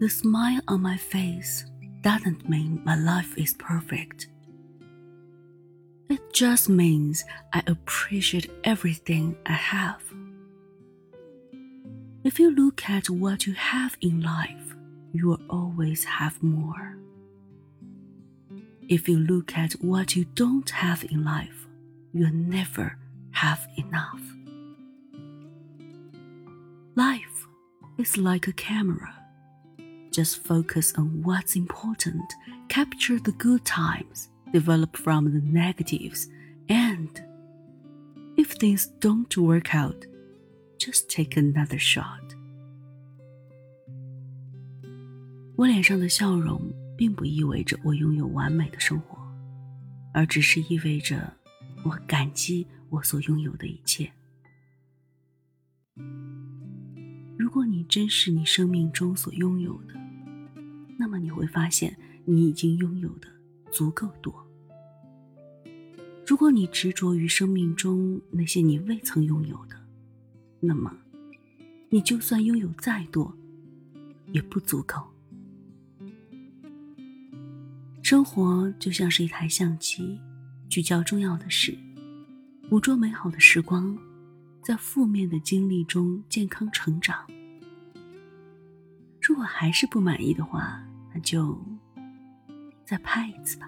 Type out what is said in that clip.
The smile on my face doesn't mean my life is perfect. It just means I appreciate everything I have. If you look at what you have in life, you will always have more. If you look at what you don't have in life, you'll never have enough. Life is like a camera. Just focus on what's important, capture the good times, develop from the negatives, and if things don't work out, just take another shot. 我脸上的笑容，并不意味着我拥有完美的生活，而只是意味着我感激我所拥有的一切。如果你珍视你生命中所拥有的， 那么你会发现你已经拥有的足够多。如果你执着于生命中那些你未曾拥有的，那么你就算拥有再多，也不足够。生活就像是一台相机，聚焦重要的事，捕捉美好的时光，在负面的经历中健康成长。如果还是不满意的话，那就再拍一次吧。